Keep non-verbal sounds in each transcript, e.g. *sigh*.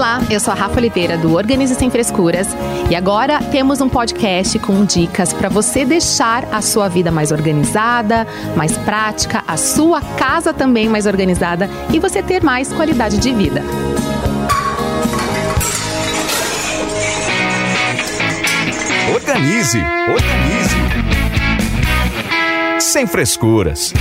Olá, eu sou a Rafa Oliveira do Organize Sem Frescuras e agora temos um podcast com dicas para você deixar a sua vida mais organizada, mais prática, a sua casa também mais organizada e você ter mais qualidade de vida. Organize, organize. Sem frescuras.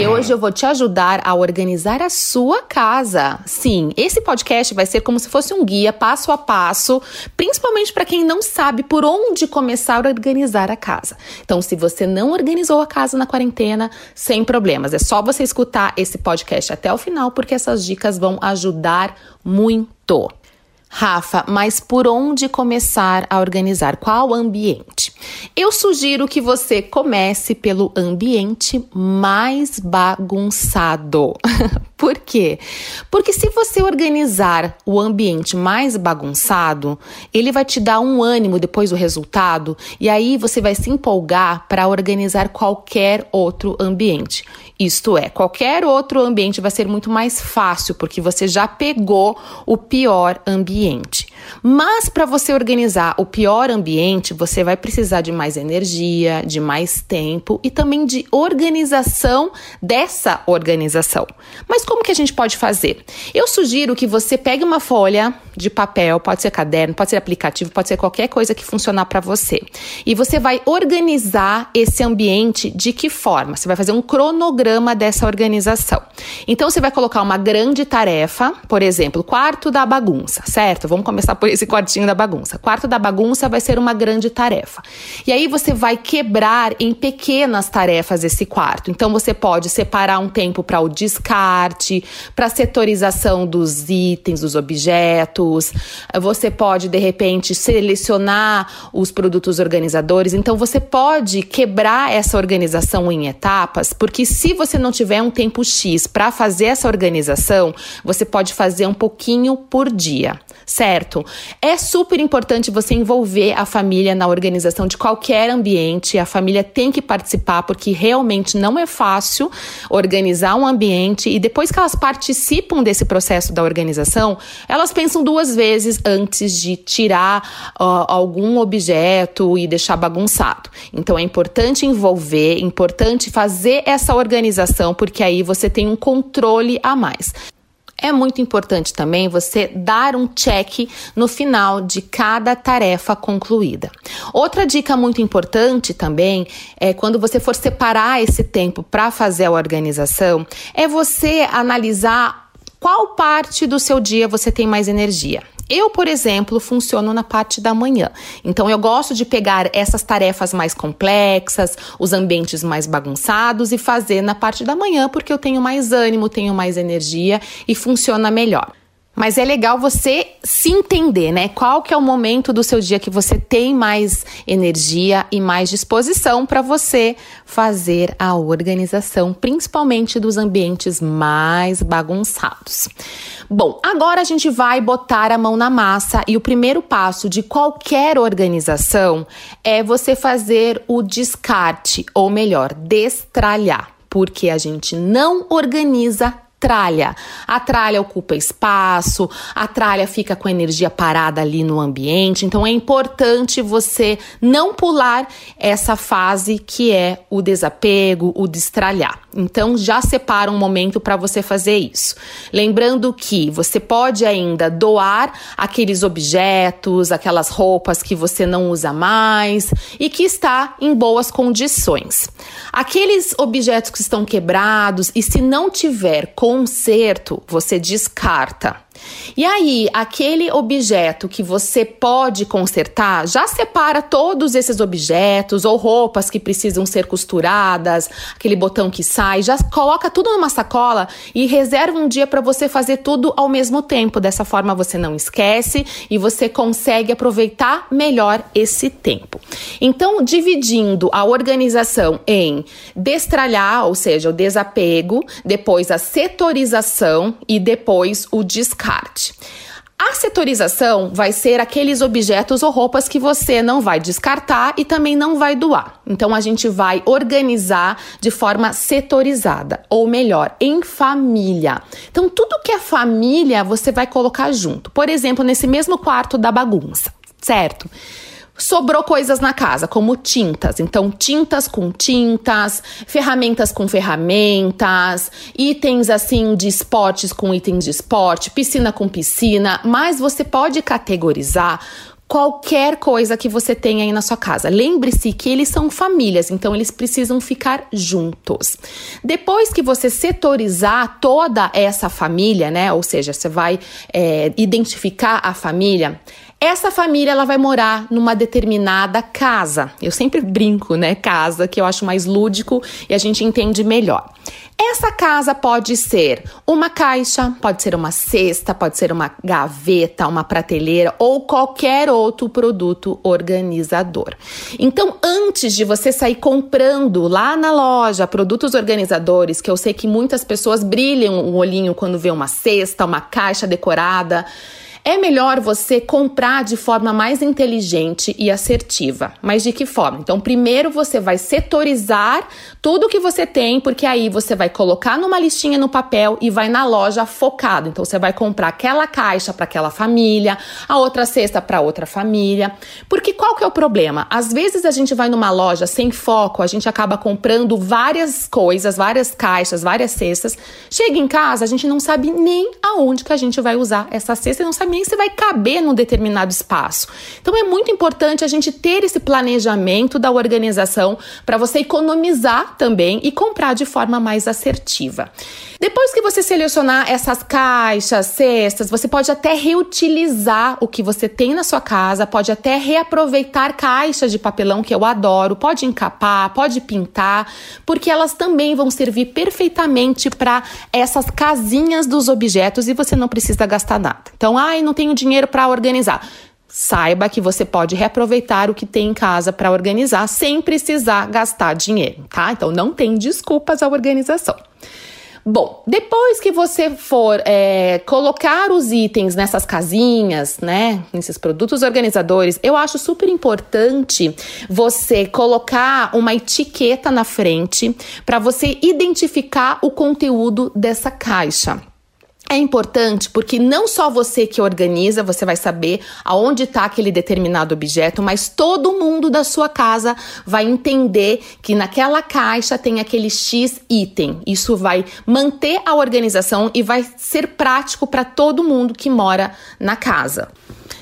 E hoje eu vou te ajudar a organizar a sua casa. Sim, esse podcast vai ser como se fosse um guia passo a passo, principalmente para quem não sabe por onde começar a organizar a casa. Então, se você não organizou a casa na quarentena, sem problemas, é só você escutar esse podcast até o final, porque essas dicas vão ajudar muito. Rafa, mas por onde começar a organizar? Qual ambiente? Eu sugiro que você comece pelo ambiente mais bagunçado. *laughs* por quê? Porque se você organizar o ambiente mais bagunçado, ele vai te dar um ânimo depois do resultado e aí você vai se empolgar para organizar qualquer outro ambiente. Isto é, qualquer outro ambiente vai ser muito mais fácil porque você já pegou o pior ambiente. Mas para você organizar o pior ambiente, você vai precisar de mais energia, de mais tempo e também de organização dessa organização. Mas como que a gente pode fazer? Eu sugiro que você pegue uma folha de papel, pode ser caderno, pode ser aplicativo, pode ser qualquer coisa que funcionar para você. E você vai organizar esse ambiente de que forma? Você vai fazer um cronograma dessa organização. Então você vai colocar uma grande tarefa, por exemplo, quarto da bagunça, certo? Vamos começar por esse quartinho da bagunça. Quarto da bagunça vai ser uma grande tarefa. E aí você vai quebrar em pequenas tarefas esse quarto. Então você pode separar um tempo para o descarte, para a setorização dos itens, dos objetos. Você pode de repente selecionar os produtos organizadores. Então você pode quebrar essa organização em etapas, porque se você não tiver um tempo X para fazer essa organização, você pode fazer um pouquinho por dia certo? É super importante você envolver a família na organização de qualquer ambiente. A família tem que participar porque realmente não é fácil organizar um ambiente e depois que elas participam desse processo da organização, elas pensam duas vezes antes de tirar uh, algum objeto e deixar bagunçado. Então é importante envolver, importante fazer essa organização porque aí você tem um controle a mais. É muito importante também você dar um check no final de cada tarefa concluída. Outra dica muito importante também é quando você for separar esse tempo para fazer a organização, é você analisar qual parte do seu dia você tem mais energia. Eu, por exemplo, funciono na parte da manhã. Então, eu gosto de pegar essas tarefas mais complexas, os ambientes mais bagunçados e fazer na parte da manhã, porque eu tenho mais ânimo, tenho mais energia e funciona melhor. Mas é legal você se entender, né? Qual que é o momento do seu dia que você tem mais energia e mais disposição para você fazer a organização, principalmente dos ambientes mais bagunçados. Bom, agora a gente vai botar a mão na massa e o primeiro passo de qualquer organização é você fazer o descarte, ou melhor, destralhar, porque a gente não organiza tralha. A tralha ocupa espaço, a tralha fica com a energia parada ali no ambiente. Então é importante você não pular essa fase que é o desapego, o destralhar. Então já separa um momento para você fazer isso. Lembrando que você pode ainda doar aqueles objetos, aquelas roupas que você não usa mais e que está em boas condições. Aqueles objetos que estão quebrados e se não tiver conserto, você descarta. E aí, aquele objeto que você pode consertar, já separa todos esses objetos ou roupas que precisam ser costuradas, aquele botão que sai, já coloca tudo numa sacola e reserva um dia para você fazer tudo ao mesmo tempo. Dessa forma você não esquece e você consegue aproveitar melhor esse tempo. Então, dividindo a organização em destralhar, ou seja, o desapego, depois a setorização e depois o descarte. A setorização vai ser aqueles objetos ou roupas que você não vai descartar e também não vai doar. Então a gente vai organizar de forma setorizada, ou melhor, em família. Então tudo que é família você vai colocar junto. Por exemplo, nesse mesmo quarto da bagunça, certo? Sobrou coisas na casa, como tintas. Então, tintas com tintas, ferramentas com ferramentas, itens assim de esportes com itens de esporte, piscina com piscina. Mas você pode categorizar qualquer coisa que você tenha aí na sua casa. Lembre-se que eles são famílias, então eles precisam ficar juntos. Depois que você setorizar toda essa família, né? Ou seja, você vai é, identificar a família essa família ela vai morar numa determinada casa. Eu sempre brinco, né? Casa, que eu acho mais lúdico e a gente entende melhor. Essa casa pode ser uma caixa, pode ser uma cesta, pode ser uma gaveta, uma prateleira ou qualquer outro produto organizador. Então, antes de você sair comprando lá na loja produtos organizadores, que eu sei que muitas pessoas brilham o olhinho quando vê uma cesta, uma caixa decorada, é melhor você comprar de forma mais inteligente e assertiva. Mas de que forma? Então, primeiro você vai setorizar tudo que você tem, porque aí você vai colocar numa listinha no papel e vai na loja focado. Então, você vai comprar aquela caixa para aquela família, a outra cesta para outra família. Porque qual que é o problema? Às vezes a gente vai numa loja sem foco, a gente acaba comprando várias coisas, várias caixas, várias cestas. Chega em casa, a gente não sabe nem aonde que a gente vai usar essa cesta e não sabe nem se vai caber num determinado espaço. Então é muito importante a gente ter esse planejamento da organização para você economizar também e comprar de forma mais assertiva. Depois que você selecionar essas caixas, cestas, você pode até reutilizar o que você tem na sua casa, pode até reaproveitar caixas de papelão que eu adoro, pode encapar, pode pintar, porque elas também vão servir perfeitamente para essas casinhas dos objetos e você não precisa gastar nada. Então, ai, não tenho dinheiro para organizar saiba que você pode reaproveitar o que tem em casa para organizar sem precisar gastar dinheiro, tá? Então não tem desculpas à organização. Bom, depois que você for é, colocar os itens nessas casinhas, né, nesses produtos organizadores, eu acho super importante você colocar uma etiqueta na frente para você identificar o conteúdo dessa caixa. É importante porque não só você que organiza, você vai saber aonde está aquele determinado objeto, mas todo mundo da sua casa vai entender que naquela caixa tem aquele X item. Isso vai manter a organização e vai ser prático para todo mundo que mora na casa.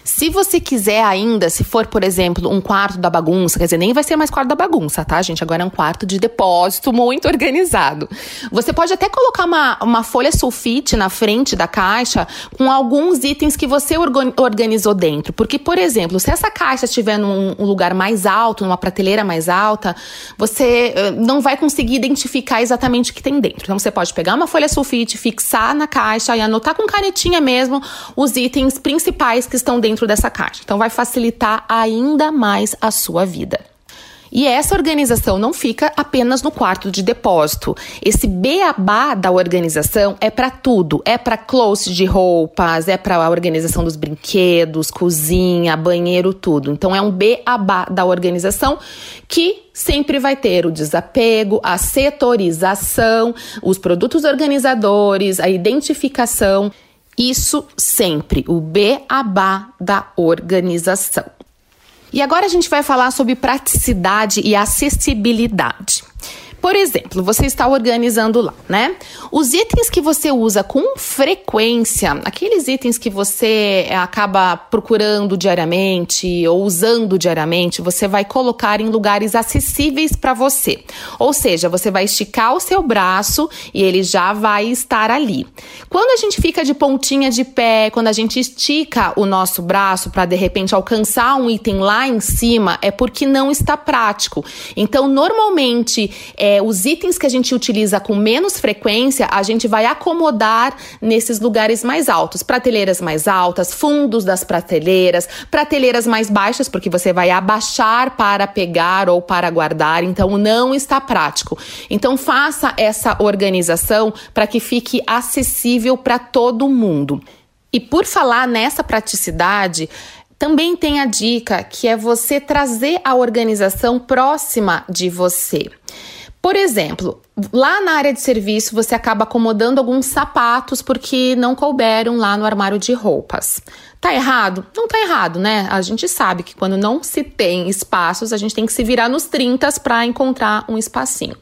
Se você quiser ainda, se for, por exemplo, um quarto da bagunça, quer dizer, nem vai ser mais quarto da bagunça, tá, gente? Agora é um quarto de depósito muito *laughs* organizado. Você pode até colocar uma, uma folha sulfite na frente da caixa com alguns itens que você organizou dentro. Porque, por exemplo, se essa caixa estiver num um lugar mais alto, numa prateleira mais alta, você uh, não vai conseguir identificar exatamente o que tem dentro. Então, você pode pegar uma folha sulfite, fixar na caixa e anotar com canetinha mesmo os itens principais que estão dentro dessa caixa. Então, vai facilitar ainda mais a sua vida. E essa organização não fica apenas no quarto de depósito. Esse beabá da organização é para tudo. É para closet de roupas, é para a organização dos brinquedos, cozinha, banheiro, tudo. Então é um beabá da organização que sempre vai ter o desapego, a setorização, os produtos organizadores, a identificação isso sempre, o beabá da organização. E agora a gente vai falar sobre praticidade e acessibilidade. Por exemplo, você está organizando lá, né? Os itens que você usa com frequência, aqueles itens que você eh, acaba procurando diariamente ou usando diariamente, você vai colocar em lugares acessíveis para você. Ou seja, você vai esticar o seu braço e ele já vai estar ali. Quando a gente fica de pontinha de pé, quando a gente estica o nosso braço para de repente alcançar um item lá em cima, é porque não está prático. Então, normalmente, é, é, os itens que a gente utiliza com menos frequência, a gente vai acomodar nesses lugares mais altos. Prateleiras mais altas, fundos das prateleiras, prateleiras mais baixas, porque você vai abaixar para pegar ou para guardar, então não está prático. Então faça essa organização para que fique acessível para todo mundo. E por falar nessa praticidade, também tem a dica que é você trazer a organização próxima de você. Por exemplo, lá na área de serviço você acaba acomodando alguns sapatos porque não couberam lá no armário de roupas. Tá errado? Não tá errado, né? A gente sabe que quando não se tem espaços, a gente tem que se virar nos 30 para encontrar um espacinho.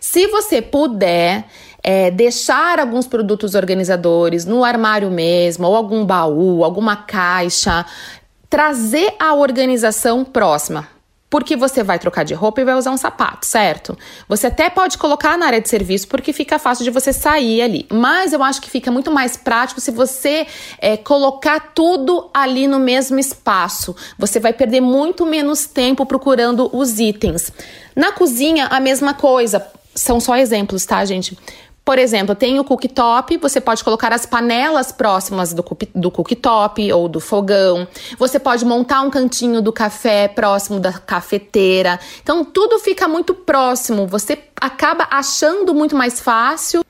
Se você puder, é, deixar alguns produtos organizadores no armário mesmo, ou algum baú, alguma caixa, trazer a organização próxima porque você vai trocar de roupa e vai usar um sapato, certo? Você até pode colocar na área de serviço porque fica fácil de você sair ali. Mas eu acho que fica muito mais prático se você é, colocar tudo ali no mesmo espaço. Você vai perder muito menos tempo procurando os itens. Na cozinha, a mesma coisa. São só exemplos, tá, gente? Por exemplo, tem o cooktop, você pode colocar as panelas próximas do, do cooktop ou do fogão. Você pode montar um cantinho do café próximo da cafeteira. Então, tudo fica muito próximo. Você acaba achando muito mais fácil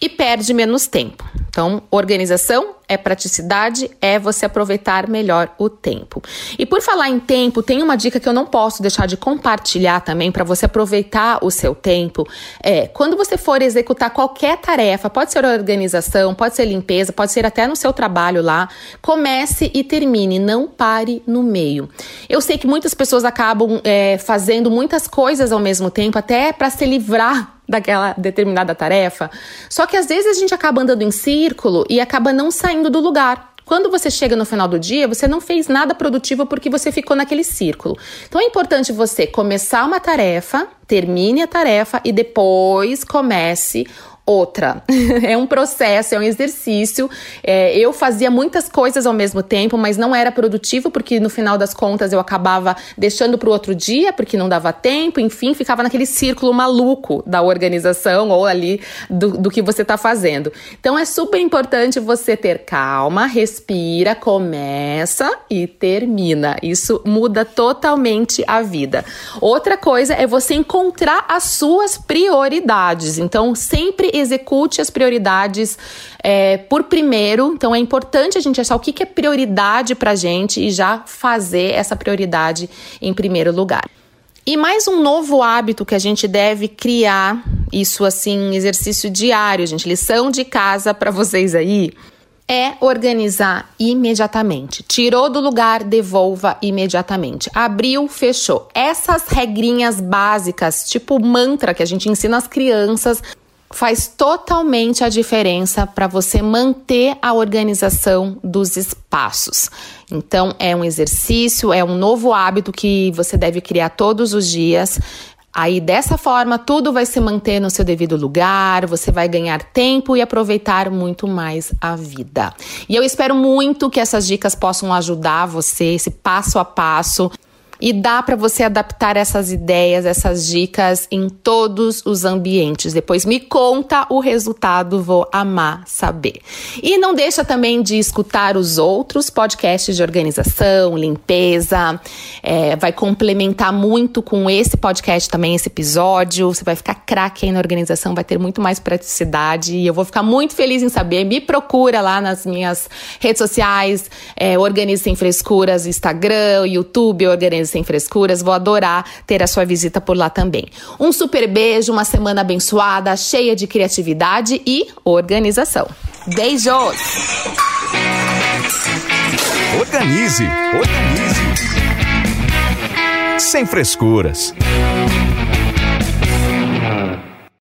e perde menos tempo. Então, organização é praticidade, é você aproveitar melhor o tempo. E por falar em tempo, tem uma dica que eu não posso deixar de compartilhar também para você aproveitar o seu tempo. É, quando você for executar qualquer tarefa, pode ser organização, pode ser limpeza, pode ser até no seu trabalho lá, comece e termine, não pare no meio. Eu sei que muitas pessoas acabam é, fazendo muitas coisas ao mesmo tempo, até para se livrar daquela determinada tarefa. Só que às vezes a gente acaba andando em círculo e acaba não saindo do lugar. Quando você chega no final do dia, você não fez nada produtivo porque você ficou naquele círculo. Então é importante você começar uma tarefa, termine a tarefa e depois comece outra. *laughs* é um processo, é um exercício. É, eu fazia muitas coisas ao mesmo tempo, mas não era produtivo porque no final das contas eu acabava deixando para o outro dia porque não dava tempo, enfim, ficava naquele círculo maluco da organização ou ali do, do que você está fazendo. Então é super importante você ter calma, respira, começa e termina. Isso muda totalmente a vida. Outra coisa é você encontrar as suas prioridades. Então sempre execute as prioridades é, por primeiro. Então é importante a gente achar o que, que é prioridade para gente e já fazer essa prioridade em primeiro lugar. E mais um novo hábito que a gente deve criar, isso assim, exercício diário, gente, lição de casa para vocês aí é organizar imediatamente. Tirou do lugar, devolva imediatamente. Abriu, fechou. Essas regrinhas básicas, tipo mantra que a gente ensina as crianças faz totalmente a diferença para você manter a organização dos espaços. Então, é um exercício, é um novo hábito que você deve criar todos os dias. Aí, dessa forma, tudo vai se manter no seu devido lugar, você vai ganhar tempo e aproveitar muito mais a vida. E eu espero muito que essas dicas possam ajudar você, esse passo a passo e dá para você adaptar essas ideias, essas dicas em todos os ambientes. Depois me conta o resultado, vou amar saber. E não deixa também de escutar os outros podcasts de organização, limpeza. É, vai complementar muito com esse podcast também, esse episódio. Você vai ficar craque aí na organização, vai ter muito mais praticidade. E eu vou ficar muito feliz em saber. Me procura lá nas minhas redes sociais, é, Organize Sem Frescuras, Instagram, YouTube, Organize sem frescuras. Vou adorar ter a sua visita por lá também. Um super beijo, uma semana abençoada, cheia de criatividade e organização. Beijos! Organize, organize. Sem frescuras.